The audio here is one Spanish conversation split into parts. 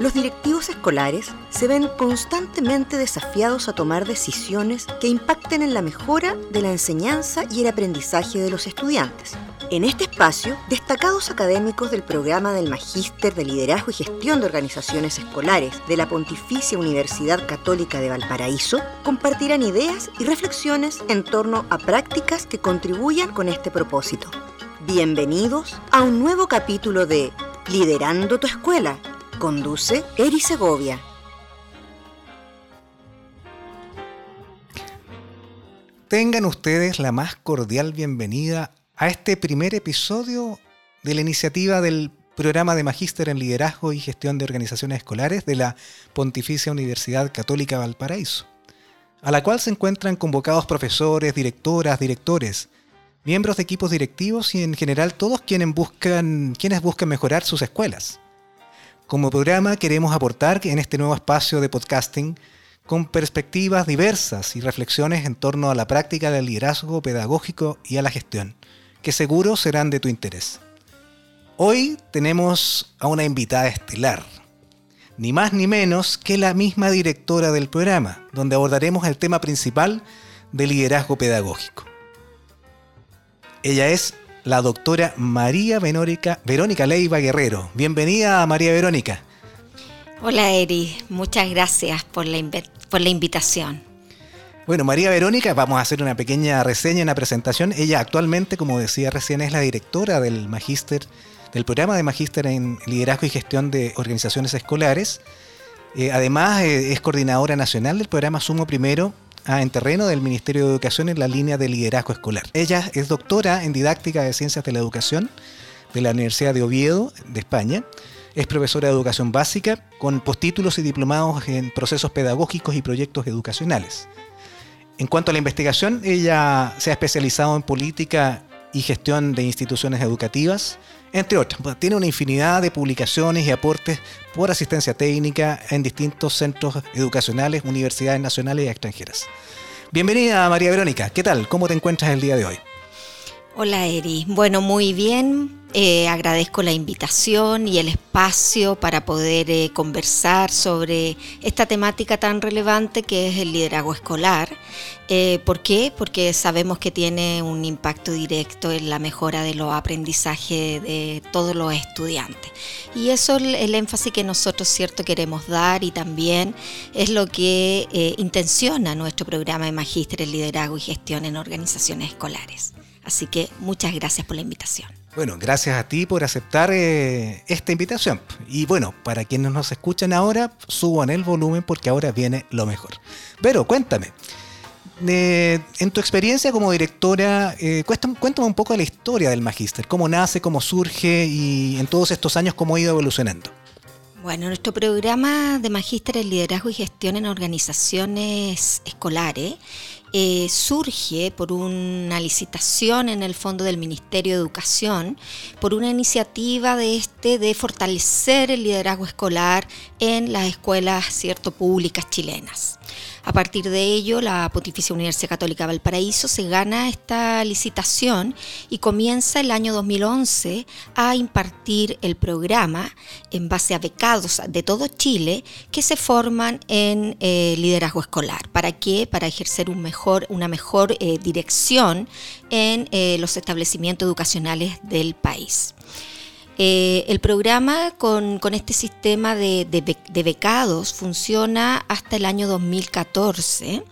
Los directivos escolares se ven constantemente desafiados a tomar decisiones que impacten en la mejora de la enseñanza y el aprendizaje de los estudiantes. En este espacio, destacados académicos del programa del Magíster de Liderazgo y Gestión de Organizaciones Escolares de la Pontificia Universidad Católica de Valparaíso compartirán ideas y reflexiones en torno a prácticas que contribuyan con este propósito. Bienvenidos a un nuevo capítulo de Liderando tu Escuela Conduce Eri Segovia. Tengan ustedes la más cordial bienvenida a este primer episodio de la iniciativa del programa de Magíster en Liderazgo y Gestión de Organizaciones Escolares de la Pontificia Universidad Católica Valparaíso, a la cual se encuentran convocados profesores, directoras, directores, miembros de equipos directivos y en general todos quienes buscan, quienes buscan mejorar sus escuelas. Como programa queremos aportar en este nuevo espacio de podcasting con perspectivas diversas y reflexiones en torno a la práctica del liderazgo pedagógico y a la gestión, que seguro serán de tu interés. Hoy tenemos a una invitada estelar, ni más ni menos que la misma directora del programa, donde abordaremos el tema principal del liderazgo pedagógico. Ella es la doctora María Verónica, Verónica Leiva Guerrero. Bienvenida, María Verónica. Hola, Eri. Muchas gracias por la, por la invitación. Bueno, María Verónica, vamos a hacer una pequeña reseña, una presentación. Ella actualmente, como decía recién, es la directora del magíster, del programa de magíster en liderazgo y gestión de organizaciones escolares. Eh, además, eh, es coordinadora nacional del programa Sumo Primero Ah, en terreno del Ministerio de Educación en la línea de liderazgo escolar. Ella es doctora en didáctica de ciencias de la educación de la Universidad de Oviedo, de España. Es profesora de educación básica con postítulos y diplomados en procesos pedagógicos y proyectos educacionales. En cuanto a la investigación, ella se ha especializado en política y gestión de instituciones educativas, entre otras. Tiene una infinidad de publicaciones y aportes por asistencia técnica en distintos centros educacionales, universidades nacionales y extranjeras. Bienvenida María Verónica, ¿qué tal? ¿Cómo te encuentras el día de hoy? Hola Eri, bueno, muy bien, eh, agradezco la invitación y el espacio para poder eh, conversar sobre esta temática tan relevante que es el liderazgo escolar. Eh, ¿Por qué? Porque sabemos que tiene un impacto directo en la mejora de los aprendizajes de todos los estudiantes. Y eso es el, énfasis que nosotros cierto queremos dar y también es lo que intenciona nuestro programa de Magíster en Liderazgo y Gestión en Organizaciones Escolares. Así que muchas gracias por la invitación. Bueno, gracias a ti por aceptar eh, esta invitación. Y bueno, para quienes nos escuchan ahora, suban el volumen porque ahora viene lo mejor. Pero cuéntame, eh, en tu experiencia como directora, eh, cuéntame, un poco la historia del Magíster, cómo nace, cómo surge y en todos estos años cómo ha ido evolucionando. Bueno, nuestro programa de Magíster en Liderazgo y Gestión en Organizaciones Escolares eh, surge por una licitación en el fondo del Ministerio de Educación, por una iniciativa de este de fortalecer el liderazgo escolar en las escuelas cierto públicas chilenas. A partir de ello, la Pontificia Universidad Católica Valparaíso se gana esta licitación y comienza el año 2011 a impartir el programa en base a becados de todo Chile que se forman en eh, liderazgo escolar. ¿Para qué? Para ejercer una mejor eh, dirección en eh, los establecimientos educacionales del país. Eh, el programa con, este sistema de, becados funciona hasta el año 2014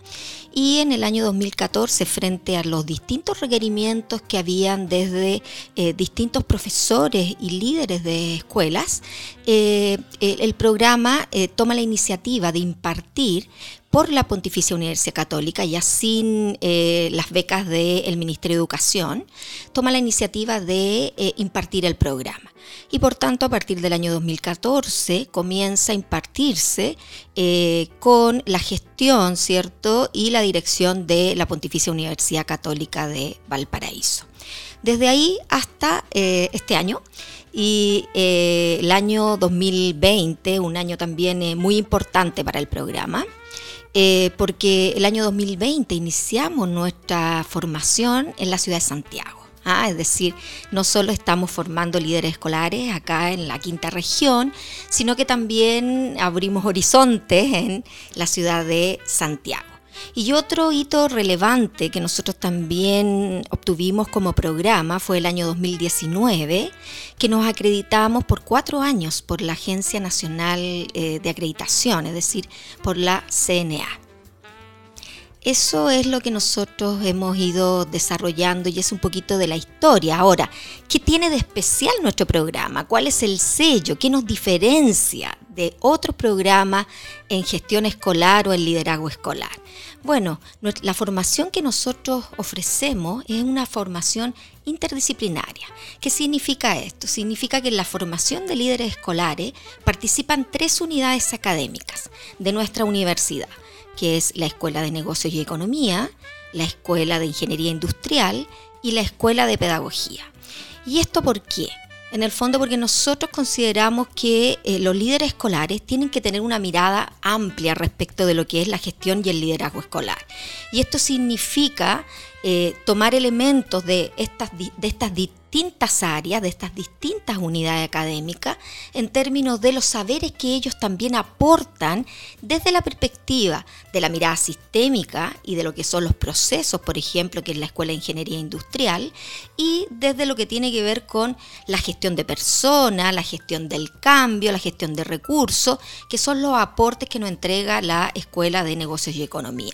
y en el año 2014 frente a los distintos requerimientos que habían desde eh, distintos profesores y líderes de escuelas, eh, el, programa toma la iniciativa de impartir por la Pontificia Universidad Católica, ya sin las becas del Ministerio de Educación, toma la iniciativa de impartir el programa y por tanto a partir del año 2014 comienza a impartirse eh, con la gestión, ¿cierto? Y la dirección de la Pontificia Universidad Católica de Valparaíso. Desde ahí hasta eh, este año y eh, el año 2020, un año también muy importante para el programa, porque el año 2020 iniciamos nuestra formación en la ciudad de Santiago. ¿ah? es decir, no solo estamos formando líderes escolares acá en la quinta región, sino que también abrimos horizontes en la ciudad de Santiago. Y otro hito relevante que nosotros también obtuvimos como programa fue el año 2019, que nos acreditamos por cuatro años por la Agencia Nacional eh, de Acreditación, es decir, por la CNA. Eso es lo que nosotros hemos ido desarrollando y es un poquito de la historia. Ahora, ¿qué tiene de especial nuestro programa? ¿Cuál es el sello? ¿Qué nos diferencia de otros programas en gestión escolar o en liderazgo escolar? Bueno, la formación que nosotros ofrecemos es una formación interdisciplinaria. ¿Qué significa esto? Significa que en la formación de líderes escolares participan tres unidades académicas de nuestra universidad, que es la Escuela de Negocios y Economía, la Escuela de Ingeniería Industrial y la Escuela de Pedagogía. ¿Y esto por qué? En el fondo porque nosotros consideramos que eh, los líderes escolares tienen que tener una mirada amplia respecto de lo que es la gestión y el liderazgo escolar. Y esto significa eh, tomar elementos de estas, de estas distintas áreas, de estas distintas unidades académicas, en términos de los saberes que ellos también aportan desde la perspectiva de la mirada sistémica y de lo que son los procesos, por ejemplo, que es la Escuela de Ingeniería Industrial, y desde lo que tiene que ver con la gestión de personas, la gestión del cambio, la gestión de recursos, que son los aportes que nos entrega la Escuela de Negocios y Economía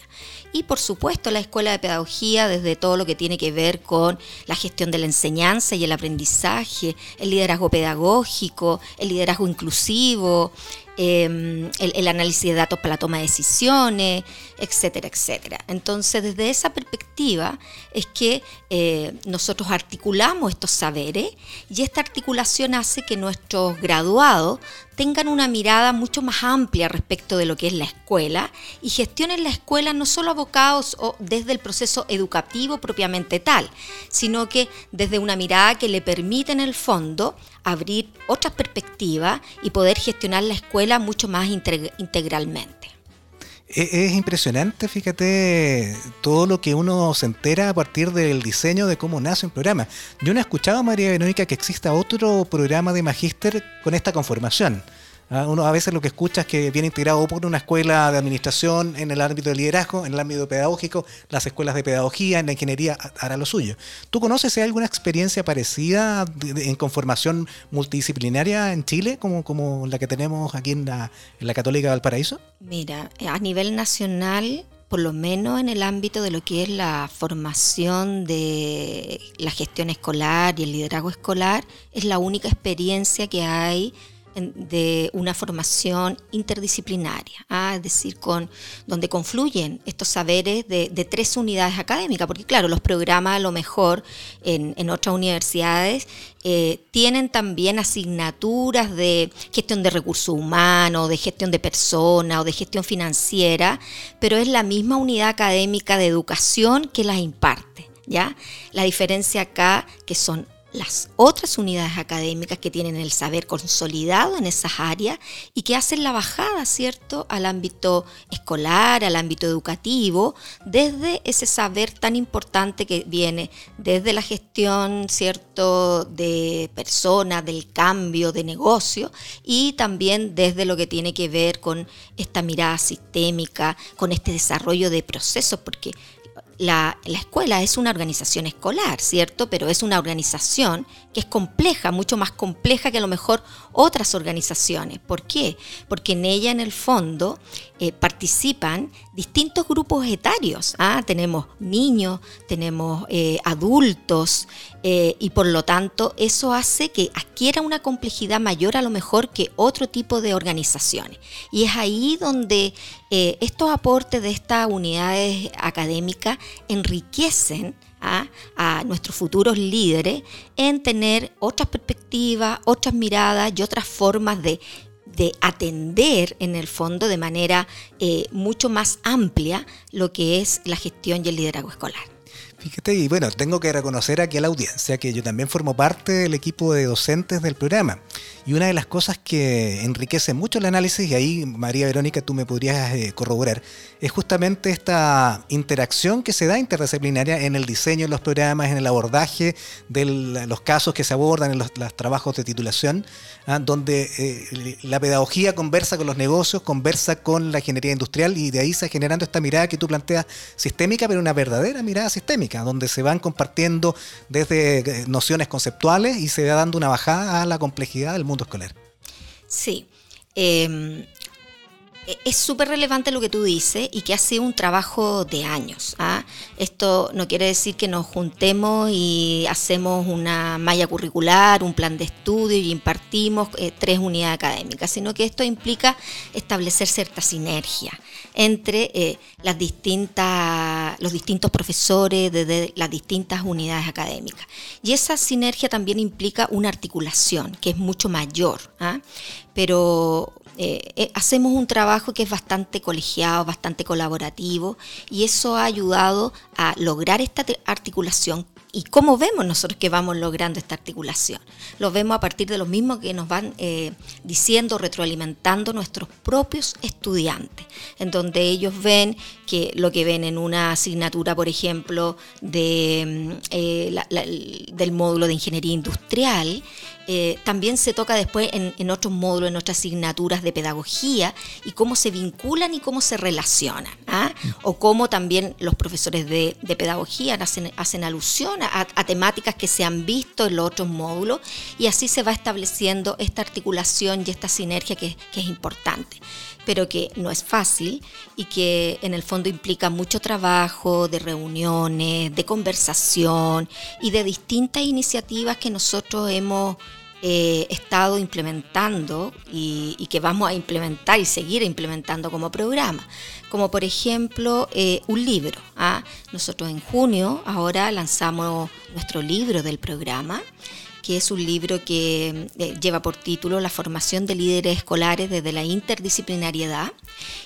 y por supuesto la escuela de pedagogía desde todo lo que tiene que ver con la gestión de la enseñanza y el aprendizaje, el liderazgo pedagógico, el liderazgo inclusivo, Em, el, análisis de datos para la toma de decisiones, etcétera, etcétera. Entonces, desde esa perspectiva es que eh, nosotros articulamos estos saberes y esta articulación hace que nuestros graduados tengan una mirada mucho más amplia respecto de lo que es la escuela y gestionen la escuela no solo abocados o desde el proceso educativo propiamente tal, sino que desde una mirada que le permite en el fondo abrir otras perspectivas y poder gestionar la escuela mucho más integralmente. E-, es impresionante, fíjate, todo lo que uno se entera a partir del diseño de cómo nace un programa. Yo no he escuchado, María Verónica, que exista otro programa de magíster con esta conformación. ¿Ah? Uno a veces lo que escucha es que viene integrado por una escuela de administración en el ámbito de liderazgo, en el ámbito pedagógico, las escuelas de pedagogía, en la ingeniería hará lo suyo. ¿Tú conoces alguna experiencia parecida en conformación multidisciplinaria en Chile, como, como la que tenemos aquí en la, en la Católica Valparaíso? Mira, a nivel nacional por lo menos en el ámbito de lo que es la formación de la gestión escolar y el liderazgo escolar, es la única experiencia que hay de una formación interdisciplinaria, ¿ah? es decir, con, donde confluyen estos saberes de, tres unidades académicas, porque claro, los programas a lo mejor en, otras universidades eh, tienen también asignaturas de gestión de recursos humanos, de gestión de personas o de gestión financiera, pero es la misma unidad académica de educación que las imparte. ¿Ya? La diferencia acá que son las otras unidades académicas que tienen el saber consolidado en esas áreas y que hacen la bajada, ¿cierto?, al ámbito escolar, al ámbito educativo, desde ese saber tan importante que viene desde la gestión, ¿cierto?, de personas, del cambio de negocio y también desde lo que tiene que ver con esta mirada sistémica, con este desarrollo de procesos, porque la, escuela es una organización escolar, ¿cierto? Pero es una organización que es compleja, mucho más compleja que a lo mejor otras organizaciones. ¿Por qué? Porque en ella, en el fondo, eh, participan distintos grupos etarios. ¿ah? Tenemos niños, tenemos eh, adultos, eh, y por lo tanto eso hace que adquiera una complejidad mayor a lo mejor que otro tipo de organizaciones. Y es ahí donde estos aportes de estas unidades académicas enriquecen a nuestros futuros líderes en tener otras perspectivas, otras miradas y otras formas de, atender en el fondo de manera eh, mucho más amplia lo que es la gestión y el liderazgo escolar. Fíjate, y bueno, tengo que reconocer aquí a la audiencia que yo también formo parte del equipo de docentes del programa. Y una de las cosas que enriquece mucho el análisis, y ahí María Verónica tú me podrías eh, corroborar, es justamente esta interacción que se da interdisciplinaria en el diseño de los programas, en el abordaje de los casos que se abordan en los, trabajos de titulación, ¿ah? donde eh, la pedagogía conversa con los negocios, conversa con la ingeniería industrial y de ahí se generando esta mirada que tú planteas sistémica, pero una verdadera mirada sistémica donde se van compartiendo desde eh, nociones conceptuales y se va dando una bajada a la complejidad del mundo escolar. Sí. Em, e, es súper relevante lo que tú dices y que ha sido un trabajo de años. ¿ah? Esto no quiere decir que nos juntemos y hacemos una malla curricular, un plan de estudio y impartimos eh, tres unidades académicas, sino que esto implica establecer cierta sinergia entre eh, los distintos profesores de, las distintas unidades académicas. Y esa sinergia también implica una articulación que es mucho mayor, ¿ah? pero eh, eh, hacemos un trabajo que es bastante colegiado, bastante colaborativo y eso ha ayudado a lograr esta articulación ¿Y cómo vemos nosotros que vamos logrando esta articulación? Lo vemos a partir de lo mismo que nos van eh, diciendo, retroalimentando nuestros propios estudiantes, en donde ellos ven que lo que ven en una asignatura, por ejemplo, de, mm, eh, del módulo de ingeniería industrial, eh, también se toca después en, otros módulos, en otras asignaturas de pedagogía, y cómo se vinculan y cómo se relacionan. ¿ah? O cómo también los profesores de, pedagogía hacen, hacen alusión a, temáticas que se han visto en los otros módulos, y así se va estableciendo esta articulación y esta sinergia que es importante pero que no es fácil y que en el fondo implica mucho trabajo de reuniones, de conversación y de distintas iniciativas que nosotros hemos eh, estado implementando y, que vamos a implementar y seguir implementando como programa. Como por ejemplo eh, un libro. ¿ah? Nosotros en junio ahora lanzamos nuestro libro del programa que es un libro que eh, lleva por título La formación de líderes escolares desde la interdisciplinariedad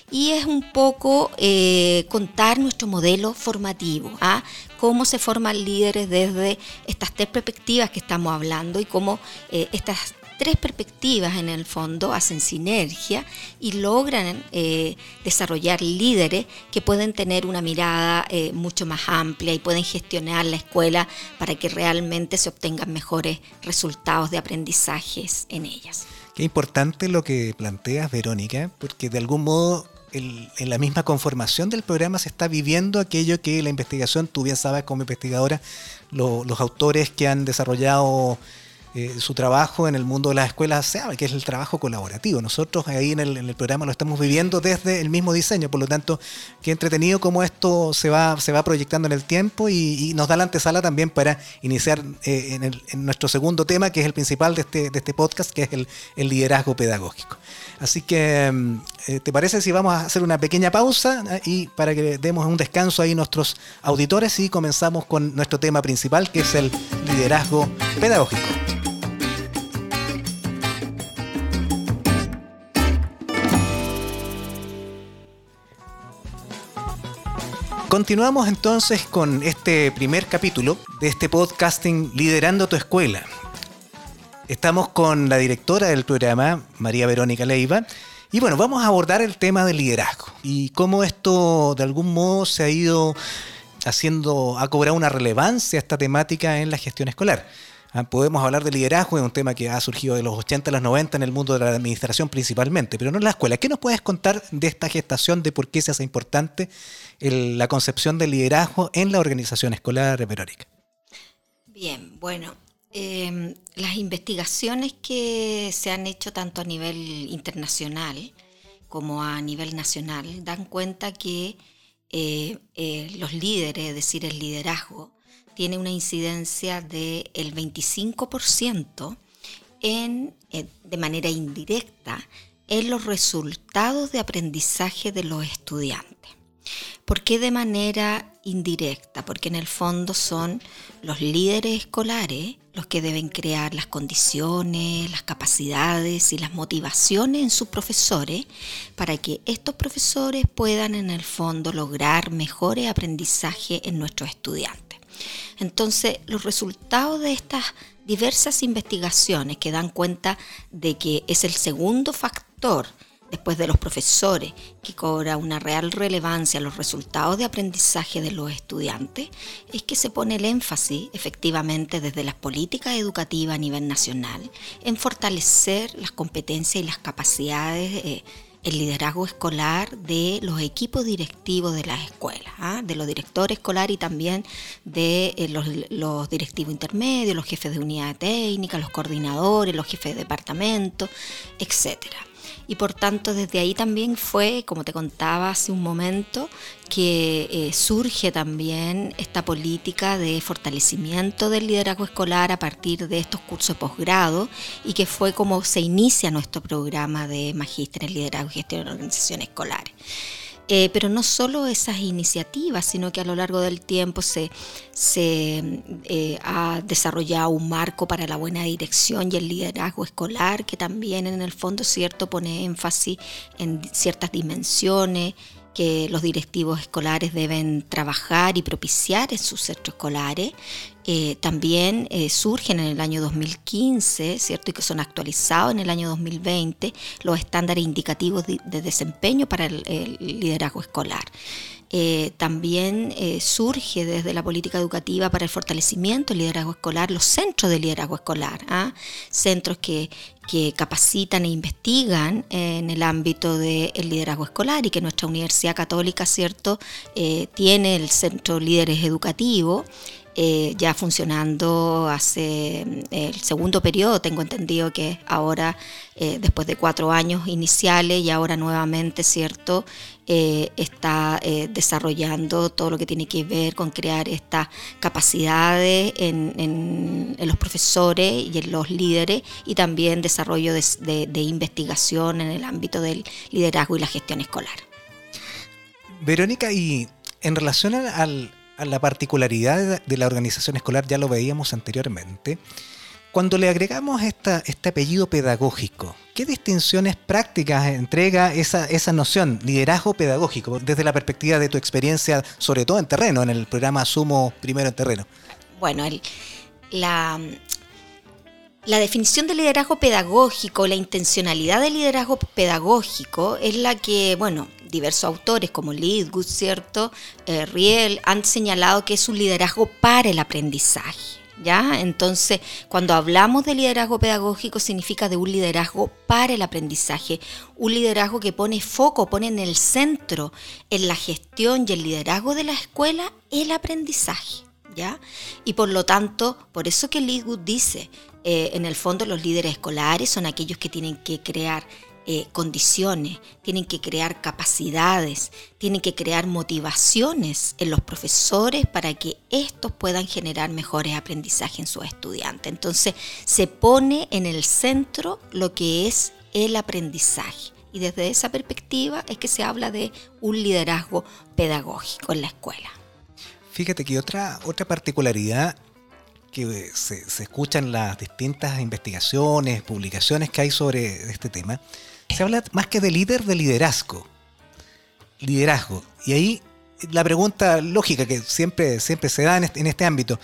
y es un poco eh, contar nuestro modelo formativo, ¿ah? cómo se forman líderes desde estas tres perspectivas que estamos hablando y cómo eh, estas tres perspectivas en el fondo hacen sinergia y logran eh, desarrollar líderes que pueden tener una mirada eh, mucho más amplia y pueden gestionar la escuela para que realmente se obtengan mejores resultados de aprendizajes en ellas. Qué importante lo que planteas, Verónica, porque de algún modo en la misma conformación del programa se está viviendo aquello que la investigación, tú bien sabes como investigadora, los autores que han desarrollado eh, su trabajo en el mundo de las escuelas que es el trabajo colaborativo. Nosotros ahí en el, programa lo estamos viviendo desde el mismo diseño, por lo tanto, qué entretenido cómo esto se va, se va proyectando en el tiempo y, nos da la antesala también para iniciar eh, en, nuestro segundo tema, que es el principal de este, de este podcast, que es el, liderazgo pedagógico. Así que, mm, eh, ¿te parece si vamos a hacer una pequeña pausa y para que demos un descanso ahí nuestros auditores y comenzamos con nuestro tema principal, que es el liderazgo pedagógico? Continuamos entonces con este primer capítulo de este podcasting Liderando tu Escuela. Estamos con la directora del programa, María Verónica Leiva, y bueno, vamos a abordar el tema del liderazgo y cómo esto de algún modo se ha ido haciendo, ha cobrado una relevancia esta temática en la gestión escolar. Ah, podemos hablar de liderazgo, es un tema que ha surgido de los 80 a los 90 en el mundo de la administración principalmente, pero no en la escuela. ¿Qué nos puedes contar de esta gestación, de por qué se hace importante la concepción del liderazgo en la organización escolar, Verónica? Bien, bueno, em, las investigaciones que se han hecho tanto a nivel internacional como a nivel nacional dan cuenta que eh, eh, los líderes, es decir, el liderazgo, tiene una incidencia del 25% en, eh, de manera indirecta en los resultados de aprendizaje de los estudiantes. ¿Por qué de manera indirecta? Porque en el fondo son los líderes escolares los que deben crear las condiciones, las capacidades y las motivaciones en sus profesores para que estos profesores puedan en el fondo lograr mejores aprendizajes en nuestros estudiantes. Entonces, los resultados de estas diversas investigaciones que dan cuenta de que es el segundo factor después de los profesores, que cobra una real relevancia a los resultados de aprendizaje de los estudiantes, es que se pone el énfasis, efectivamente, desde las políticas educativas a nivel nacional, en fortalecer las competencias y las capacidades. Eh, el liderazgo escolar de los equipos directivos de las escuelas, ¿ah? de los directores escolares y también de eh, los, los, directivos intermedios, los jefes de unidad técnica, los coordinadores, los jefes de departamento, etcétera y por tanto desde ahí también fue, como te contaba hace un momento, que eh, surge también esta política de fortalecimiento del liderazgo escolar a partir de estos cursos de posgrado y que fue como se inicia nuestro programa de magíster en liderazgo y gestión de organizaciones escolares. Eh, pero no solo esas iniciativas, sino que a lo largo del tiempo se, se eh, ha desarrollado un marco para la buena dirección y el liderazgo escolar, que también en el fondo cierto pone énfasis en ciertas dimensiones que los directivos escolares deben trabajar y propiciar en sus centros escolares. Eh, también eh, surgen en el año 2015, ¿cierto? Y que son actualizados en el año 2020 los estándares indicativos de, desempeño para el liderazgo escolar. Eh, también surge desde la política educativa para el fortalecimiento del liderazgo escolar, los centros de liderazgo escolar, ¿ah? centros que, capacitan e investigan en el ámbito del liderazgo escolar y que nuestra Universidad Católica, ¿cierto?, eh, tiene el Centro Líderes Educativo eh, ya funcionando hace mm, el segundo periodo, tengo entendido que ahora, eh, después de cuatro años iniciales y ahora nuevamente, ¿cierto? Eh, está desarrollando todo lo que tiene que ver con crear estas capacidades en, los profesores y en los líderes y también desarrollo de investigación en el ámbito del liderazgo y la gestión escolar. Verónica, y en relación al, la particularidad de la organización escolar, ya lo veíamos anteriormente, cuando le agregamos este apellido pedagógico, ¿qué distinciones prácticas entrega esa, esa noción, liderazgo pedagógico, desde la perspectiva de tu experiencia, sobre todo en terreno, en el programa Sumo Primero en Terreno? Bueno, la, la definición de liderazgo pedagógico, la intencionalidad del liderazgo pedagógico es la que, bueno, diversos autores como Lidgood, ¿cierto? Eh, Riel han señalado que es un liderazgo para el aprendizaje. ¿Ya? Entonces, cuando hablamos de liderazgo pedagógico, significa de un liderazgo para el aprendizaje, un liderazgo que pone foco, pone en el centro, en la gestión y el liderazgo de la escuela, el aprendizaje. ¿Ya? Y por lo tanto, por eso que Lidgood dice, eh, en el fondo los líderes escolares son aquellos que tienen que crear eh, condiciones, tienen que crear capacidades, tienen que crear motivaciones en los profesores para que estos puedan generar mejores aprendizajes en sus estudiantes. Entonces se pone en el centro lo que es el aprendizaje. Y desde esa perspectiva es que se habla de un liderazgo pedagógico en la escuela. Fíjate que otra, otra particularidad que se, se escuchan las distintas investigaciones, publicaciones que hay sobre este tema, se habla más que de líder, de liderazgo. Liderazgo. Y ahí la pregunta lógica que siempre, siempre se da en este, en este ámbito,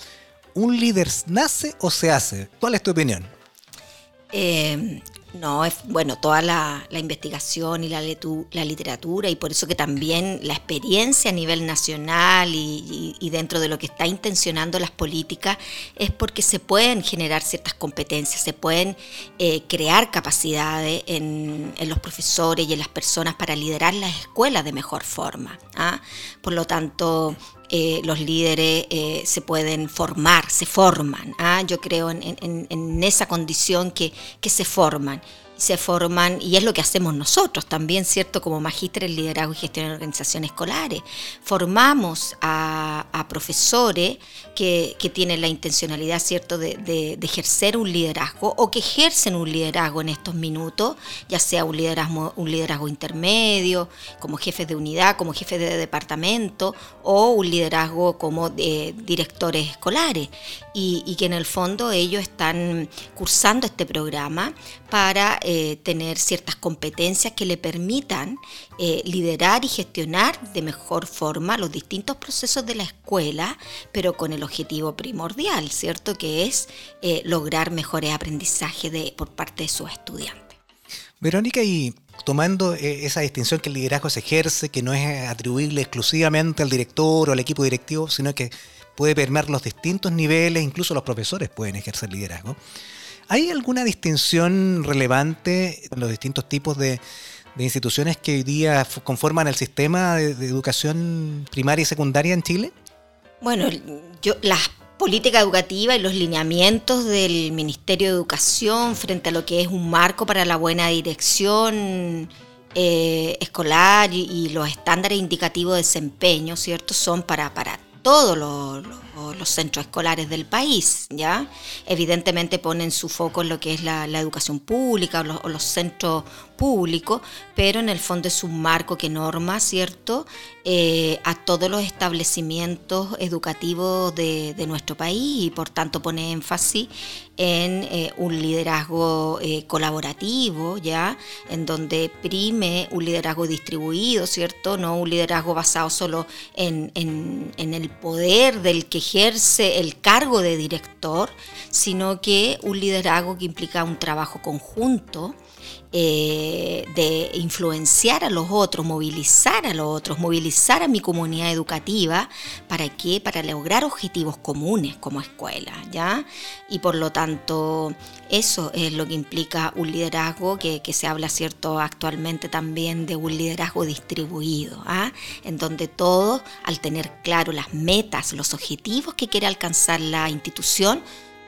¿un líder nace o se hace? ¿Cuál es tu opinión? Eh, no, es bueno, toda la, investigación y la, la, literatura y por eso que también la experiencia a nivel nacional y, dentro de lo que está intencionando las políticas es porque se pueden generar ciertas competencias, se pueden eh, crear capacidades en, los profesores y en las personas para liderar las escuelas de mejor forma. ¿ah? Por lo tanto, eh, los líderes eh, se pueden formar, se forman. ¿ah? Yo creo en, esa condición que, que se forman se forman, y es lo que hacemos nosotros también, ¿cierto? Como magíster en liderazgo y gestión de organizaciones escolares. Formamos a, profesores que, tienen la intencionalidad, ¿cierto?, de, ejercer un liderazgo o que ejercen un liderazgo en estos minutos, ya sea un liderazgo, un liderazgo intermedio, como jefes de unidad, como jefes de departamento, o un liderazgo como de directores escolares. Y que en el fondo ellos están cursando este programa para eh, tener ciertas competencias que le permitan eh, liderar y gestionar de mejor forma los distintos procesos de la escuela, pero con el objetivo primordial, ¿cierto? Que es eh, lograr mejores aprendizajes de, por parte de sus estudiantes. Verónica, y tomando esa distinción que el liderazgo se ejerce, que no es atribuible exclusivamente al director o al equipo directivo, sino que puede permear los distintos niveles, incluso los profesores pueden ejercer liderazgo. ¿Hay alguna distinción relevante en los distintos tipos de, instituciones que hoy día conforman el sistema de, educación primaria y secundaria en Chile? Bueno, yo, las políticas educativas y los lineamientos del Ministerio de Educación frente a lo que es un marco para la buena dirección eh, escolar y, los estándares indicativos de desempeño, ¿cierto? Son para, para todos los centros escolares del país, ¿ya? Evidentemente ponen su foco en lo que es la, educación pública o los, centros públicos, pero en el fondo es un marco que norma, ¿cierto?, eh, a todos los establecimientos educativos de, nuestro país y por tanto pone énfasis en eh, un liderazgo eh, colaborativo, ¿ya? En donde prime un liderazgo distribuido, ¿cierto? No un liderazgo basado solo en el poder del que ejerce el cargo de director, sino que un liderazgo que implica un trabajo conjunto, eh, de influenciar a los otros, movilizar a los otros, movilizar a mi comunidad educativa, ¿para qué? Para lograr objetivos comunes como escuela, ¿ya? Y por lo tanto, eso es lo que implica un liderazgo que, se habla, ¿cierto?, actualmente también de un liderazgo distribuido, ¿ah? En donde todos, al tener claro las metas, los objetivos que quiere alcanzar la institución,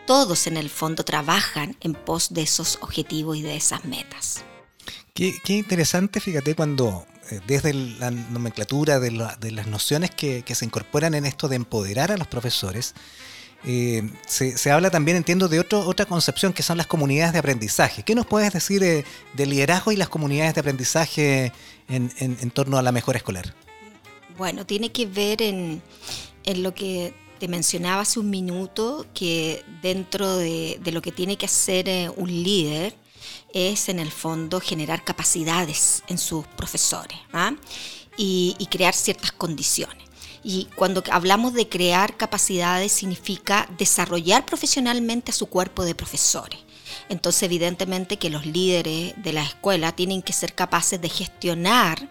todos en el fondo trabajan en pos de esos objetivos y de esas metas. Qué, interesante, fíjate, cuando eh, desde la nomenclatura de, las nociones que, se incorporan en esto de empoderar a los profesores, eh, se, habla también, entiendo, de otra concepción que son las comunidades de aprendizaje. ¿Qué nos puedes decir de, liderazgo y las comunidades de aprendizaje en, torno a la mejora escolar? Bueno, tiene que ver en, en lo que te mencionaba hace un minuto que dentro de, lo que tiene que hacer eh, un líder es en el fondo generar capacidades en sus profesores ¿ah? y, y crear ciertas condiciones. Y cuando hablamos de crear capacidades significa desarrollar profesionalmente a su cuerpo de profesores. Entonces, evidentemente que los líderes de la escuela tienen que ser capaces de gestionar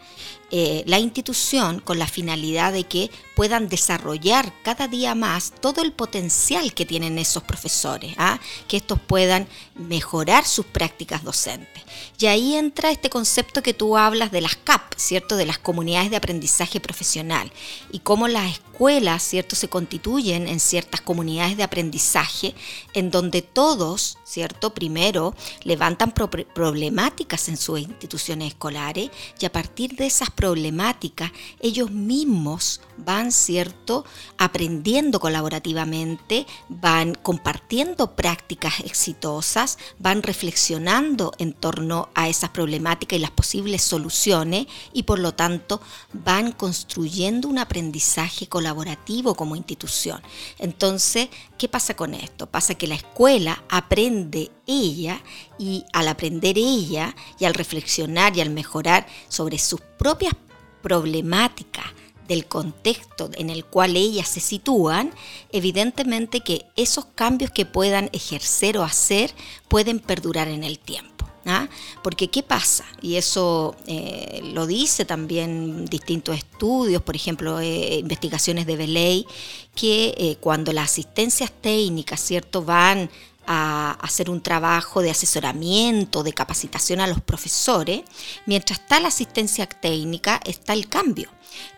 eh, la institución con la finalidad de que puedan desarrollar cada día más todo el potencial que tienen esos profesores, ¿ah? que estos puedan mejorar sus prácticas docentes. Y ahí entra este concepto que tú hablas de las CAP, ¿cierto? De las comunidades de aprendizaje profesional y cómo las escuelas, ¿cierto? Se constituyen en ciertas comunidades de aprendizaje en donde todos, ¿cierto? Primero levantan problemáticas en sus instituciones escolares y a partir de esas problemáticas, ellos mismos van, ¿cierto?, aprendiendo colaborativamente, van compartiendo prácticas exitosas, van reflexionando en torno a esas problemáticas y las posibles soluciones y por lo tanto van construyendo un aprendizaje colaborativo como institución. Entonces, ¿qué pasa con esto? Pasa que la escuela aprende ella y al aprender ella y al reflexionar y al mejorar sobre sus propias problemáticas del contexto en el cual ellas se sitúan, evidentemente que esos cambios que puedan ejercer o hacer pueden perdurar en el tiempo. ¿ah? Porque ¿qué pasa? Y eso eh, lo dice también distintos estudios, por ejemplo, eh, investigaciones de Belay, que eh, cuando las asistencias técnicas, ¿cierto?, van a hacer un trabajo de asesoramiento, de capacitación a los profesores, mientras está la asistencia técnica, está el cambio.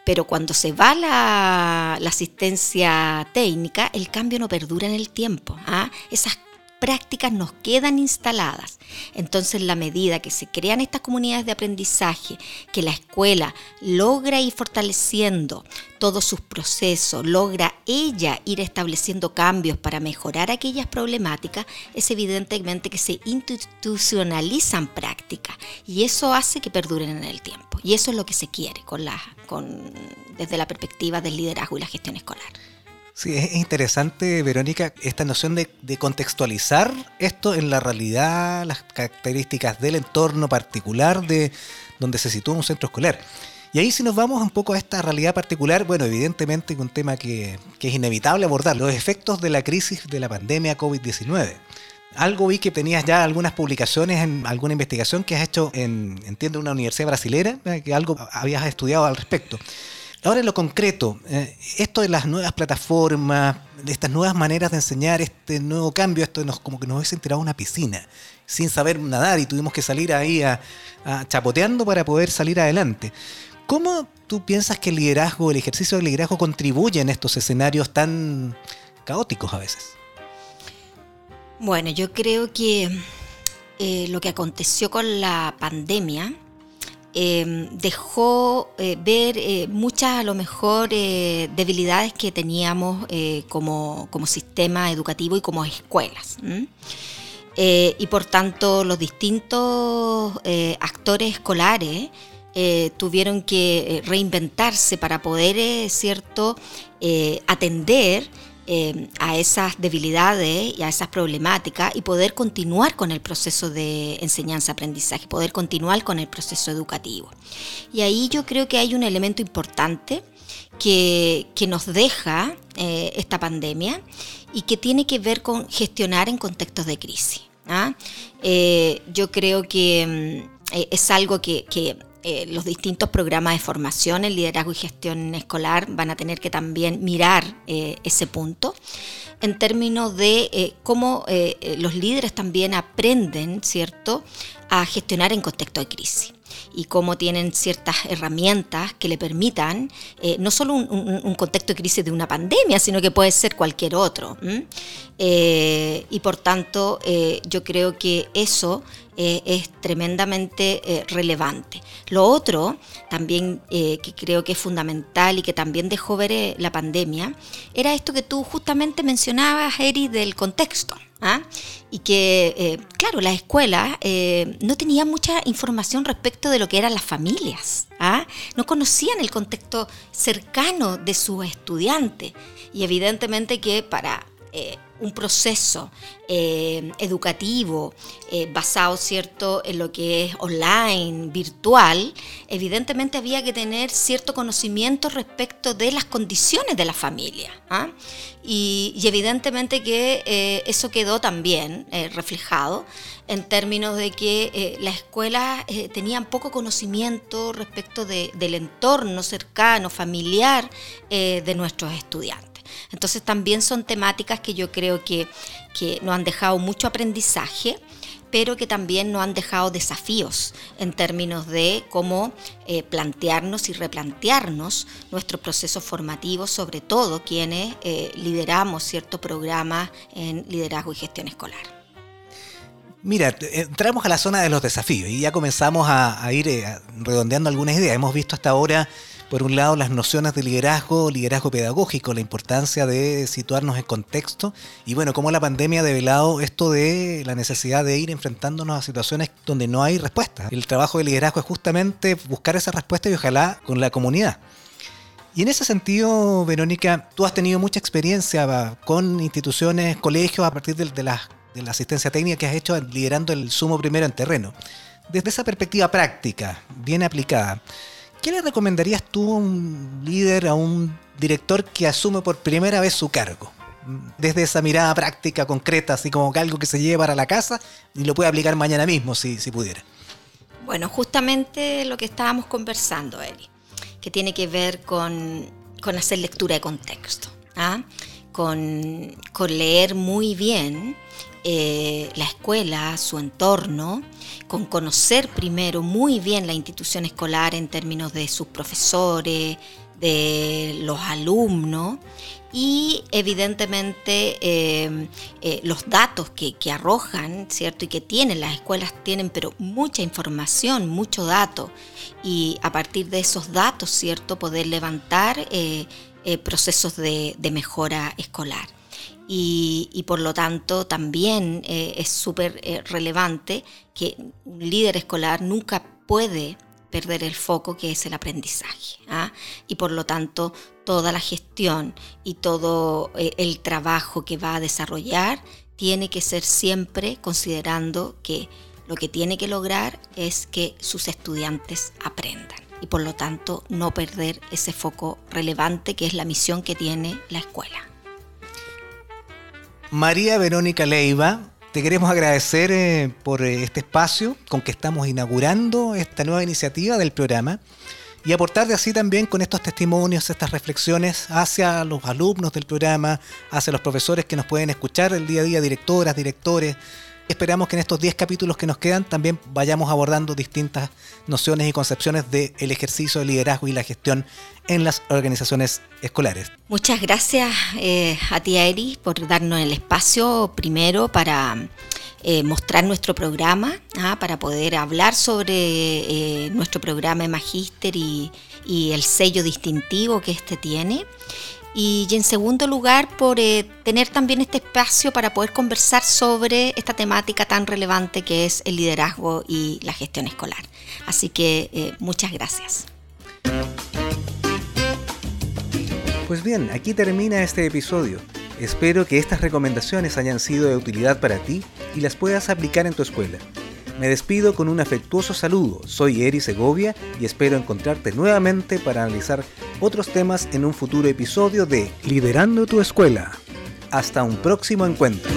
Pero cuando se va la, asistencia técnica, el cambio no perdura en el tiempo. ¿ah? Esas prácticas nos quedan instaladas. Entonces, la medida que se crean estas comunidades de aprendizaje, que la escuela logra ir fortaleciendo todos sus procesos, logra ella ir estableciendo cambios para mejorar aquellas problemáticas, es evidentemente que se institucionalizan prácticas y eso hace que perduren en el tiempo. Y eso es lo que se quiere con la, con, desde la perspectiva del liderazgo y la gestión escolar. Sí, es interesante, Verónica, esta noción de, contextualizar esto en la realidad, las características del entorno particular de donde se sitúa un centro escolar. Y ahí si nos vamos un poco a esta realidad particular, bueno, evidentemente un tema que, es inevitable abordar, los efectos de la crisis de la pandemia COVID-19. Algo vi que tenías ya algunas publicaciones en alguna investigación que has hecho en, entiendo, una universidad brasilera, que algo habías estudiado al respecto. Ahora en lo concreto, eh, esto de las nuevas plataformas, de estas nuevas maneras de enseñar, este nuevo cambio, esto nos, como que nos hubiese enterado una piscina sin saber nadar y tuvimos que salir ahí a, chapoteando para poder salir adelante. ¿Cómo tú piensas que el liderazgo, el ejercicio del liderazgo contribuye en estos escenarios tan caóticos a veces? Bueno, yo creo que eh, lo que aconteció con la pandemia Em, dejó eh, ver eh, muchas a lo mejor eh, debilidades que teníamos como, sistema educativo y como escuelas. y por tanto los distintos actores escolares tuvieron que reinventarse para poder, cierto, atender eh, a esas debilidades y a esas problemáticas y poder continuar con el proceso de enseñanza-aprendizaje, poder continuar con el proceso educativo. Y ahí yo creo que hay un elemento importante que, nos deja eh, esta pandemia y que tiene que ver con gestionar en contextos de crisis. ¿ah? Eh, yo creo que mm, es algo que eh, los distintos programas de formación en liderazgo y gestión escolar van a tener que también mirar eh, ese punto en términos de eh, cómo los líderes también aprenden, ¿cierto?, a gestionar en contexto de crisis y cómo tienen ciertas herramientas que le permitan no solo un, contexto de crisis de una pandemia, sino que puede ser cualquier otro. y por tanto, yo creo que eso eh, es tremendamente eh, relevante. Lo otro, también eh, que creo que es fundamental y que también dejó ver la pandemia, era esto que tú justamente mencionabas, Eri, del contexto. ¿ah? Y que, claro, las escuelas no tenían mucha información respecto de lo que eran las familias. ¿ah? No conocían el contexto cercano de sus estudiantes. Y evidentemente que para un proceso eh, educativo eh, basado cierto en lo que es online, virtual, evidentemente había que tener cierto conocimiento respecto de las condiciones de la familia. ¿ah? Y, evidentemente que eh, eso quedó también reflejado en términos de que las escuelas tenían poco conocimiento respecto del entorno cercano, familiar de nuestros estudiantes. Entonces también son temáticas que yo creo que, nos han dejado mucho aprendizaje pero que también nos han dejado desafíos en términos de cómo eh, plantearnos y replantearnos nuestro proceso formativo, sobre todo quienes eh, lideramos ciertos programas en liderazgo y gestión escolar. Mira, entramos a la zona de los desafíos y ya comenzamos a, a ir eh, redondeando algunas ideas. Hemos visto hasta ahora por un lado, las nociones de liderazgo, liderazgo pedagógico, la importancia de situarnos en contexto y bueno, cómo la pandemia ha develado esto de la necesidad de ir enfrentándonos a situaciones donde no hay respuesta. El trabajo de liderazgo es justamente buscar esa respuesta y ojalá con la comunidad. Y en ese sentido, Verónica, tú has tenido mucha experiencia con instituciones, colegios, a partir de, la, de la asistencia técnica que has hecho liderando el sumo primero en terreno. Desde esa perspectiva práctica, bien aplicada, ¿Qué le recomendarías tú a un líder, a un director que asume por primera vez su cargo? Desde esa mirada práctica, concreta, así como que algo que se lleve para la casa y lo puede aplicar mañana mismo si, si pudiera. Bueno, justamente lo que estábamos conversando, Eli, que tiene que ver con, hacer lectura de contexto, ¿ah? con, leer muy bien eh, la escuela, su entorno, con conocer primero muy bien la institución escolar en términos de sus profesores, de los alumnos y evidentemente eh, eh, los datos que, arrojan, ¿cierto? Y que tienen, las escuelas tienen, pero mucha información, mucho dato. Y a partir de esos datos, ¿cierto? Poder levantar eh, procesos de, mejora escolar. Y, por lo tanto también es súper relevante que un líder escolar nunca puede perder el foco que es el aprendizaje. ¿ah? Y por lo tanto, toda la gestión y todo eh, el trabajo que va a desarrollar tiene que ser siempre considerando que lo que tiene que lograr es que sus estudiantes aprendan y por lo tanto no perder ese foco relevante que es la misión que tiene la escuela. María Verónica Leiva, te queremos agradecer eh, por eh, este espacio con que estamos inaugurando esta nueva iniciativa del programa y aportar de así también con estos testimonios, estas reflexiones hacia los alumnos del programa, hacia los profesores que nos pueden escuchar el día a día, directoras, directores. Esperamos que en estos 10 capítulos que nos quedan también vayamos abordando distintas nociones y concepciones del ejercicio de liderazgo y la gestión en las organizaciones escolares. Muchas gracias eh, a ti, Eri, por darnos el espacio primero para eh, mostrar nuestro programa, ¿ah? para poder hablar sobre eh, nuestro programa de Magíster y, y, el sello distintivo que este tiene. Y, en segundo lugar, por eh, tener también este espacio para poder conversar sobre esta temática tan relevante que es el liderazgo y la gestión escolar. Así que muchas gracias. Pues bien, aquí termina este episodio. Espero que estas recomendaciones hayan sido de utilidad para ti y las puedas aplicar en tu escuela. Me despido con un afectuoso saludo. Soy Eri Segovia y espero encontrarte nuevamente para analizar otros temas en un futuro episodio de Liderando tu escuela. Hasta un próximo encuentro.